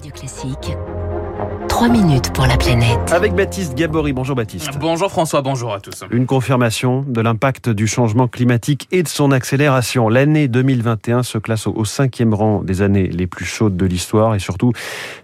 Radio Classique. 3 minutes pour la planète. Avec Baptiste Gabory. Bonjour Baptiste. Bonjour François, bonjour à tous. Une confirmation de l'impact du changement climatique et de son accélération. L'année 2021 se classe au cinquième rang des années les plus chaudes de l'histoire et surtout,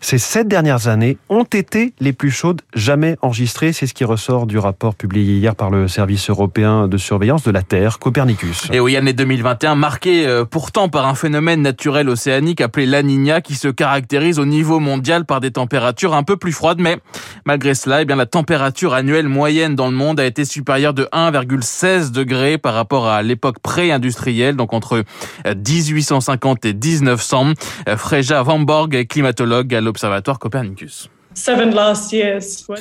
ces sept dernières années ont été les plus chaudes jamais enregistrées. C'est ce qui ressort du rapport publié hier par le service européen de surveillance de la Terre, Copernicus. Et oui, année 2021 marquée euh, pourtant par un phénomène naturel océanique appelé la Niña qui se caractérise au niveau mondial par des températures un peu plus froide, mais malgré cela, eh bien, la température annuelle moyenne dans le monde a été supérieure de 1,16 degrés par rapport à l'époque pré-industrielle, donc entre 1850 et 1900. Freja Van est climatologue à l'Observatoire Copernicus.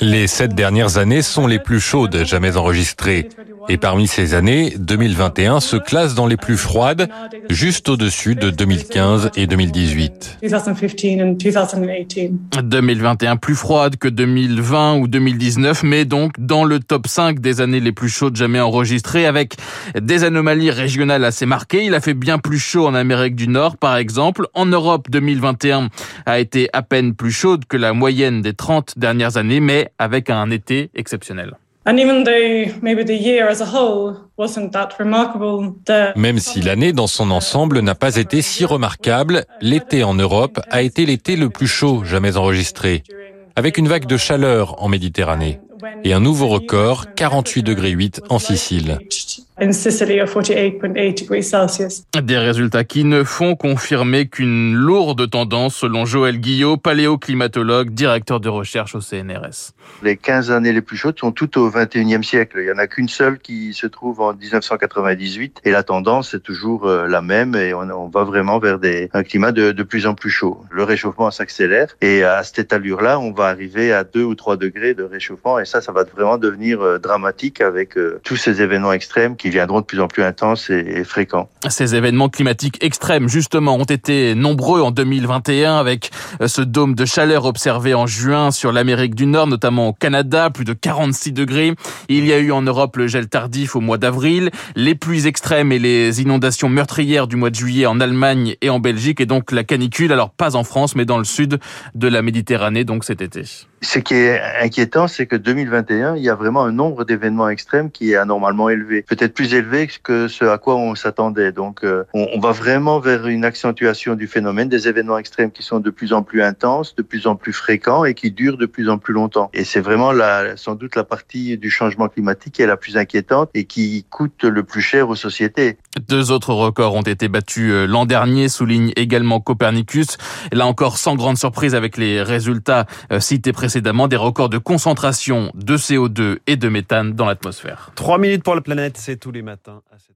Les sept dernières années sont les plus chaudes jamais enregistrées. Et parmi ces années, 2021 se classe dans les plus froides, juste au-dessus de 2015 et 2018. 2021 plus froide que 2020 ou 2019, mais donc dans le top 5 des années les plus chaudes jamais enregistrées, avec des anomalies régionales assez marquées. Il a fait bien plus chaud en Amérique du Nord, par exemple. En Europe, 2021 a été à peine plus chaude que la moyenne des 30 dernières années, mais avec un été exceptionnel. Même si l'année dans son ensemble n'a pas été si remarquable, l'été en Europe a été l'été le plus chaud jamais enregistré, avec une vague de chaleur en Méditerranée et un nouveau record, 48 degrés 8 en Sicile. Des résultats qui ne font confirmer qu'une lourde tendance, selon Joël Guillot, paléoclimatologue, directeur de recherche au CNRS. Les 15 années les plus chaudes sont toutes au 21e siècle. Il n'y en a qu'une seule qui se trouve en 1998 et la tendance est toujours euh, la même et on, va vraiment vers des, un climat de, de plus en plus chaud. Le réchauffement s'accélère et à cette allure-là, on va arriver à 2 ou 3 degrés de réchauffement et ça, ça va vraiment devenir euh, dramatique avec euh, tous ces événements extrêmes qui viendront de plus en plus intenses et, fréquents. Ces événements climatiques extrêmes, justement, ont été nombreux en 2021 avec euh, ce dôme de chaleur observé en juin sur l'Amérique du Nord, notamment au Canada, plus de 46 degrés. Il y a eu en Europe le gel tardif au mois d'avril, les pluies extrêmes et les inondations meurtrières du mois de juillet en Allemagne et en Belgique, et donc la canicule, alors pas en France, mais dans le sud de la Méditerranée, donc cet été. Ce qui est inquiétant, c'est que 2021, il y a vraiment un nombre d'événements extrêmes qui est anormalement élevé, peut-être plus élevé que ce à quoi on s'attendait. Donc, euh, on, va vraiment vers une accentuation du phénomène, des événements extrêmes qui sont de plus en plus intenses, de plus en plus fréquents et qui durent de plus en plus longtemps. Et c'est vraiment la, sans doute la partie du changement climatique qui est la plus inquiétante et qui coûte le plus cher aux sociétés. Deux autres records ont été battus euh, l'an dernier, souligne également Copernicus. Là encore, sans grande surprise avec les résultats euh, cités précédemment, des records de concentration de CO2 et de méthane dans l'atmosphère. Trois minutes pour la planète, c'est tous les matins à 7